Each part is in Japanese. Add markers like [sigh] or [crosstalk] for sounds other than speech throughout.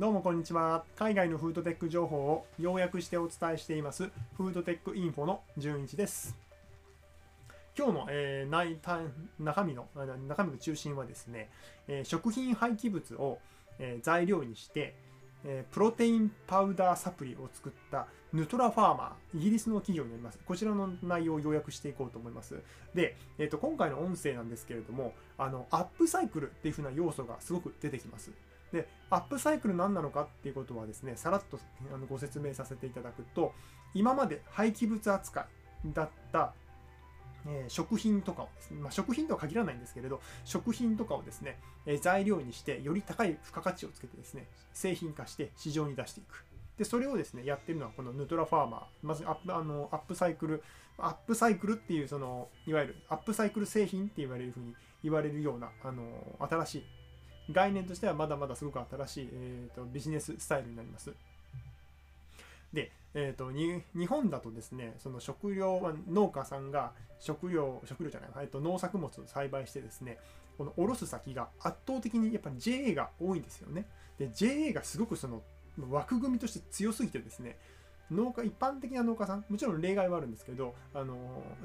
どうもこんにちは。海外のフードテック情報を要約してお伝えしています、フードテックインフォの純一です。今日の、えー内中身の中身の中心はですね、えー食品廃棄物を、えー材料にして、えプロテインパウダーサプリを作ったヌトラファーマー、イギリスの企業になります。こちらの内容を要約していこうと思います。で、えー、と今回の音声なんですけれども、あのアップサイクルっていう風な要素がすごく出てきます。で、アップサイクル何なのかっていうことはですね、さらっとあのご説明させていただくと、今まで廃棄物扱いだった、えー食品とかをですね、まあ、食品とは限らないんですけれど、食品とかをですね、えー材料にして、より高い付加価値をつけてですね、製品化して市場に出していく。で、それをですね、やってるのはこの Nutrapharma、まずアップあのアップサイクル、アップサイクルっていう、その、いわゆるアップサイクル製品って言われるふうに言われるような、あの、新しい概念としてはまだまだすごく新しい、えー、とビジネススタイルになります。で、えー、とに日本だとですね、その食料は農家さんが食料、食料じゃない、えー、と農作物を栽培してですね、この卸す先が圧倒的にやっぱり JA が多いんですよね。で、JA がすごくその枠組みとして強すぎてですね、農家一般的な農家さんもちろん例外はあるんですけどあの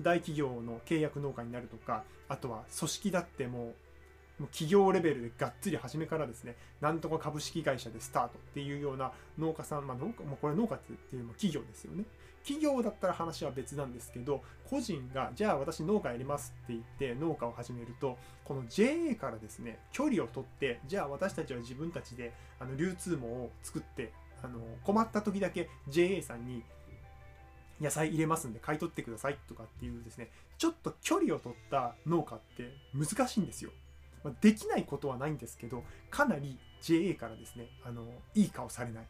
大企業の契約農家になるとかあとは組織だってもうもう企業レベルでがっつり初めからですね、なんとか株式会社でスタートっていうような農家さん、まあ農家、もうこれ農家っていうのも企業ですよね。企業だったら話は別なんですけど、個人が、じゃあ私農家やりますって言って農家を始めると、この JA からですね、距離を取って、じゃあ私たちは自分たちであの流通網を作って、あの困った時だけ JA さんに野菜入れますんで買い取ってくださいとかっていうですね、ちょっと距離を取った農家って難しいんですよ。まあできないことはないんですけど、かなり JA からですね、あのいい顔されない。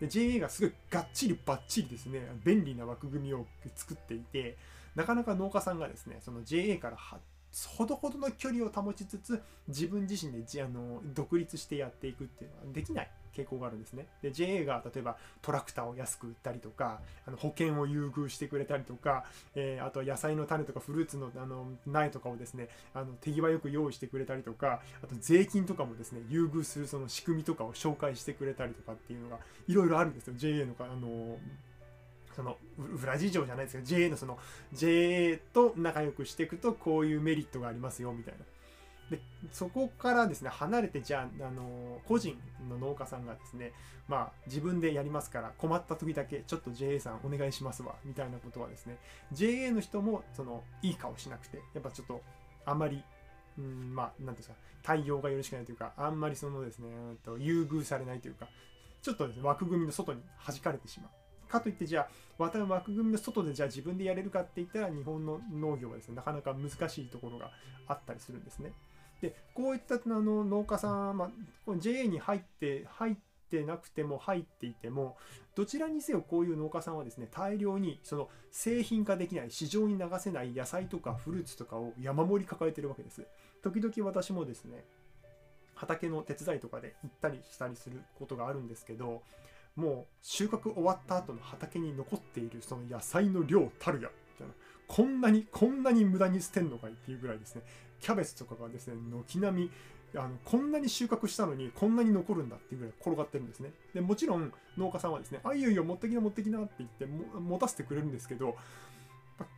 で JA がすごいがっちりばっちりですね、便利な枠組みを作っていて、なかなか農家さんがですね、その JA からほどほどの距離を保ちつつ、自分自身であの独立してやっていくっていうのはできない傾向があるんですね。で、JA が例えばトラクターを安く売ったりとか、あの保険を優遇してくれたりとか、えーあとは野菜の種とかフルーツのあの苗とかをですね、あの手際よく用意してくれたりとか、あと税金とかもですね、優遇するその仕組みとかを紹介してくれたりとかっていうのがいろいろあるんですよ。JA のか、あのその裏事情じゃないですけど JA のその JA と仲良くしていくとこういうメリットがありますよみたいな。でそこからですね離れてじゃあ、あの個人の農家さんがですねまあ自分でやりますから困った時だけちょっと JA さんお願いしますわみたいなことはですね JA の人もそのいい顔しなくてやっぱちょっとあんまりうんまあ何ですか対応がよろしくないというかあんまりそのですねと優遇されないというかちょっとですね枠組みの外に弾かれてしまう。かといってじゃあまた枠組みの外でじゃあ自分でやれるかって言ったら日本の農業はですねなかなか難しいところがあったりするんですね。でこういったあの農家さん、まあ、JA に入って入ってなくても入っていてもどちらにせよこういう農家さんはですね大量にその製品化できない市場に流せない野菜とかフルーツとかを山盛り抱えてるわけです。時々私もですね畑の手伝いとかで行ったりしたりすることがあるんですけどもう収穫終わった後の畑に残っているその野菜の量たるやみたいな。こんなにこんなに無駄に捨てんのかいっていうぐらいですね。キャベツとかがですね軒並みあのこんなに収穫したのにこんなに残るんだっていうぐらい転がってるんですね。でもちろん農家さんはですねあいよいよ持ってきな持ってきなって言っても持たせてくれるんですけど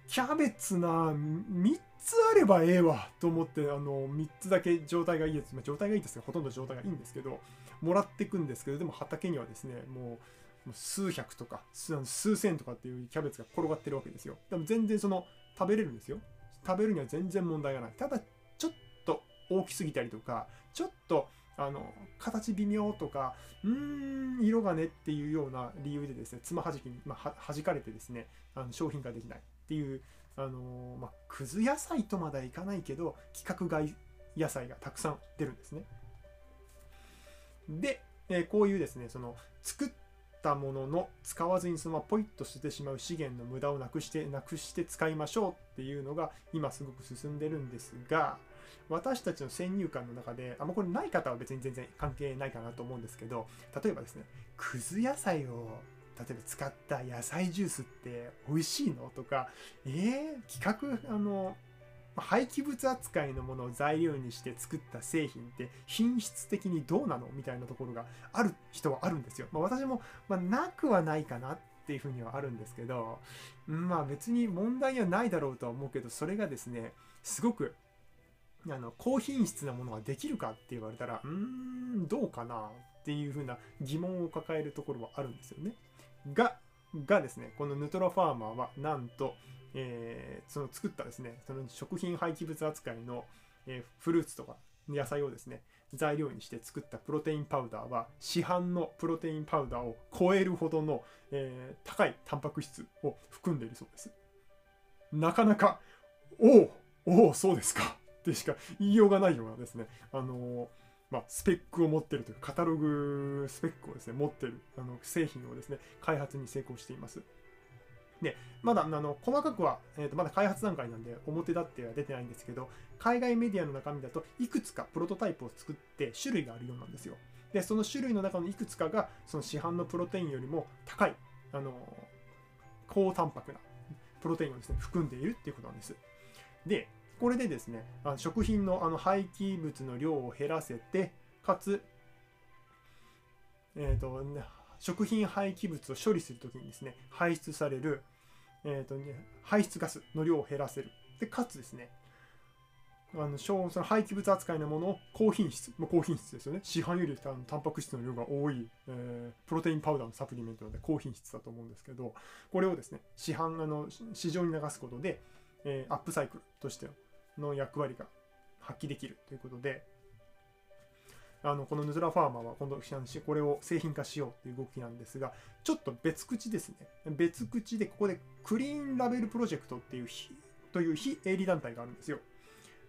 キャベツな3つあればええわと思ってあの3つだけ状態がいいやつ、まあ、状態がいいですけどほとんど状態がいいんですけどもらっていくんですけどでも畑にはですねもう数百とか数数千とかっていうキャベツが転がってるわけですよ。でも全然その食べれるんですよ。食べるには全然問題がない。ただちょっと大きすぎたりとかちょっとあの形微妙とかうーん色がねっていうような理由でですねつまはじきに、まあ、は弾かれてですねあの商品化できない。っていうあのーまあ、くず野菜とまではいかないけど規格外野菜がたくさん出るんですね。で、えこういうですねその作ったものの使わずにそのままポイッと捨ててしまう資源の無駄をなくしてなくして使いましょうっていうのが今すごく進んでるんですが私たちの先入観の中であんまこれない方は別に全然関係ないかなと思うんですけど例えばですねくず野菜を例えば使った野菜ジュースって美味しいの？とかえー、企画あの廃棄物扱いのものを材料にして作った製品って品質的にどうなのみたいなところがある人はあるんですよ。まあ、私も、まあ、なくはないかなっていうふうにはあるんですけど、まあ別に問題はないだろうとは思うけど、それがですね、すごくあの高品質なものができるかって言われたら、うーん、どうかなっていうふうな疑問を抱えるところはあるんですよね。が、がですね、このヌトラファーマーはなんと、えー、その作ったですね、その食品廃棄物扱いの、えー、フルーツとか野菜をですね、材料にして作ったプロテインパウダーは市販のプロテインパウダーを超えるほどの、えー、高いタンパク質を含んでいるそうです。なかなか、おお、おお、そうですかってしか言いようがないようなですね、あの、まあ、スペックを持ってるというか、カタログスペックをですね、持ってるあの製品をですね、開発に成功しています。で、まだあの細かくは、えーと、まだ開発段階なんで表立っては出てないんですけど、海外メディアの中身だといくつかプロトタイプを作って種類があるようなんですよ。で、その種類の中のいくつかがその市販のプロテインよりも高い、あの高タンパクなプロテインをですね、含んでいるっていうことなんです。で、これでですね、あの食品のあの廃棄物の量を減らせて、かつ、えっ、ー、と、食品廃棄物を処理するときにですね、排出される、えーとね、排出ガスの量を減らせる。で、かつですね、あのその廃棄物扱いのものを高品質、まあ、高品質ですよね。市販よりタンパク質の量が多い、えー、プロテインパウダーのサプリメントなので高品質だと思うんですけど、これをですね、市販、あの市場に流すことで、えー、アップサイクルとしての役割が発揮できるということで、あのこのヌズラファーマーは今度これを製品化しようっていう動きなんですがちょっと別口ですね。別口でここでクリーンラベルプロジェクトっていうという非営利団体があるんですよ。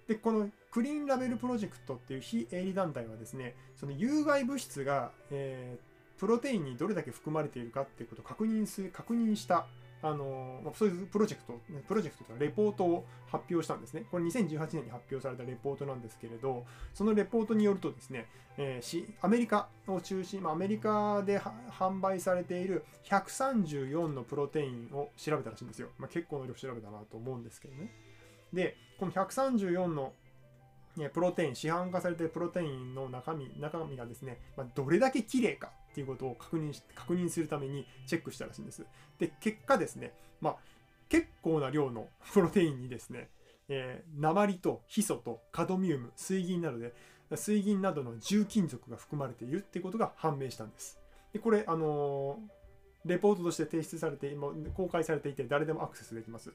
でこのクリーンラベルプロジェクトっていう非営利団体はですねその有害物質が、えー、プロテインにどれだけ含まれているかっていうことを確認する確認したあのまあ、そういうプロジェクト、プロジェクトというかレポートを発表したんですね。これ2018年に発表されたレポートなんですけれど、そのレポートによるとですね、えー、アメリカを中心、まあ、アメリカで販売されている134のプロテインを調べたらしいんですよ。まあ、結構の量調べたなと思うんですけどね。で、この134のプロテイン、市販化されているプロテインの中身中身がですね、まあ、どれだけ綺麗かっていうことを確認し確認するためにチェックしたらしいんです。で、結果ですね、まあ、結構な量の [laughs] プロテインにですね、えー、鉛とヒ素とカドミウム、水銀などで、水銀などの重金属が含まれているっていうことが判明したんです。で、これ、あのー、レポートとして提出されて、今公開されていて、誰でもアクセスできます。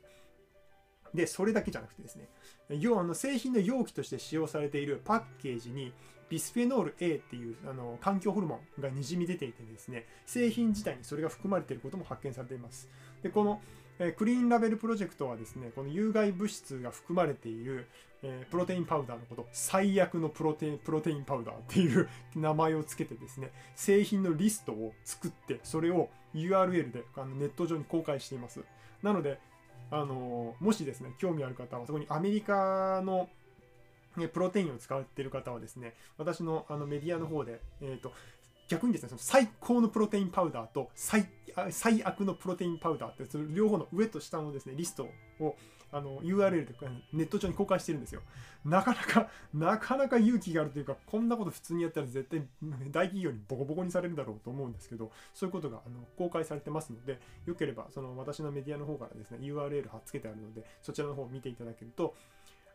で、それだけじゃなくてですね、要はあの製品の容器として使用されているパッケージにビスフェノール A っていうあの環境ホルモンがにじみ出ていてですね、製品自体にそれが含まれていることも発見されています。で、このえクリーンラベルプロジェクトはですね、この有害物質が含まれている、えプロテインパウダーのこと、最悪のプロテインプロテインパウダーっていう [laughs] 名前を付けてですね、製品のリストを作って、それを URL であのネット上に公開しています。なので、あのもしですね、興味ある方は、そこにアメリカのプロテインを使っている方はですね、私のあのメディアの方で、えーと、逆にですね、その最高のプロテインパウダーと最最悪のプロテインパウダーって、その両方の上と下のですね、リストをあの URL でネット上に公開してるんですよ。なかなか、なかなか勇気があるというか、こんなこと普通にやったら絶対大企業にボコボコにされるだろうと思うんですけど、そういうことがあの公開されてますので、よければその私のメディアの方からですね、URL 貼っつけてあるので、そちらの方を見ていただけると、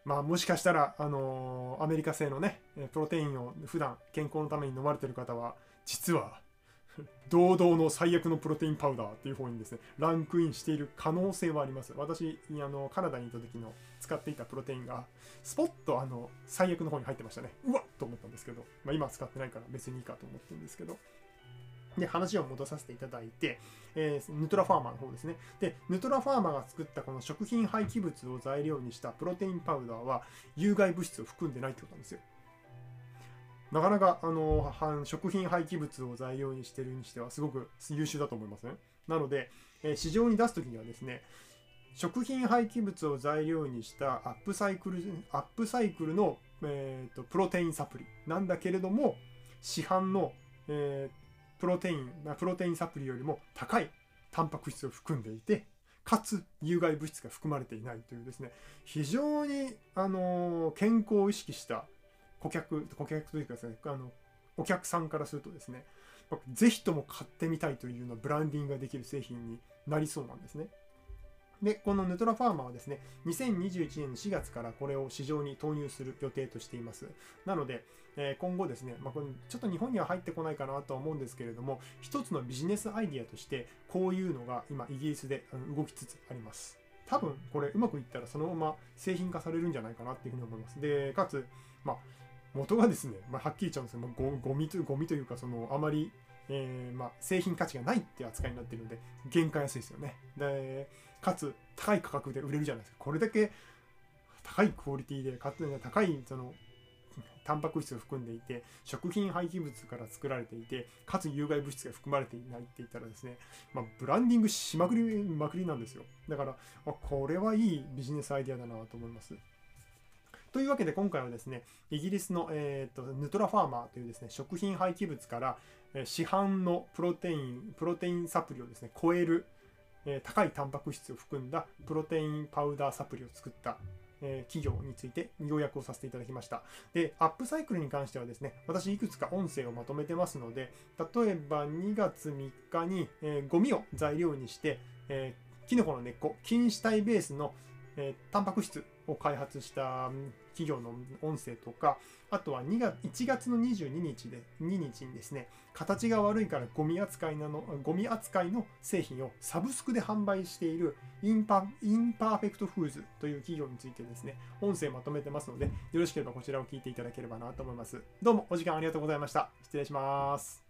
まあもしかしたら、あのー、アメリカ製のね、プロテインを普段健康のために飲まれてる方は、実は [laughs] 堂々の最悪のプロテインパウダーっていう方にですね、ランクインしている可能性はあります。私、あのカナダにいた時の使っていたプロテインが、スポッとあの最悪の方に入ってましたね。うわっと思ったんですけど、まあ、今は使ってないから別にいいかと思ってるんですけど。で、話を戻させていただいて、えー、 Nutrapharma の方ですね。で、 Nutrapharma が作ったこの食品廃棄物を材料にしたプロテインパウダーは有害物質を含んでないってことなんですよ。なかなかあの食品廃棄物を材料にしてるにしてはすごく優秀だと思いますね。なので、え市場に出す時にはですね、食品廃棄物を材料にしたアップサイクルアップサイクルの、えーと、プロテインサプリなんだけれども市販の、えー、プロテインあプロテインサプリよりも高いタンパク質を含んでいてかつ有害物質が含まれていないというですね非常に、あの健康を意識した顧客顧客というかですねあのお客さんからするとですねぜひとも買ってみたいというようなブランディングができる製品になりそうなんですね。で、このヌトラファーマーはですね、2021年4月からこれを市場に投入する予定としています。なので、え今後ですね、まあ、これちょっと日本には入ってこないかなとは思うんですけれども、一つのビジネスアイディアとして、こういうのが今イギリスで動きつつあります。多分これうまくいったらそのまま製品化されるんじゃないかなっていうふうに思います。で、かつ、まあ、元がですね、まあ、はっきり言っちゃうんですけど、まあ、ゴミというか、そのあまりえー、まあ、製品価値がないっていう扱いになっているので原価安いですよねでかつ高い価格で売れるじゃないですか。これだけ高いクオリティでかつ高いそのタンパク質を含んでいて食品廃棄物から作られていてかつ有害物質が含まれていないって言ったらですね、まあ、ブランディングしまくりまくりなんですよ。だから、あ、これはいいビジネスアイデアだなと思います。というわけで今回はですね、イギリスの、えーと、ヌトラファーマーというですね、食品廃棄物から、市販のプロテイン、プロテインサプリをですね、超える、え高いタンパク質を含んだプロテインパウダーサプリを作った、え企業について要約をさせていただきました。で、アップサイクルに関してはですね、私いくつか音声をまとめてますので、例えば2月3日に、えー、ゴミを材料にして、えー、キノコの根っこ、菌糸体ベースの、えー、タンパク質を開発した企業の音声とか、あとは2月1月の22日で2日にですね、形が悪いからゴミ扱いなのゴミ扱いの製品をサブスクで販売しているインパ Imperfect Foods という企業についてですね、音声まとめてますので、よろしければこちらを聞いていただければなと思います。どうもお時間ありがとうございました。失礼します。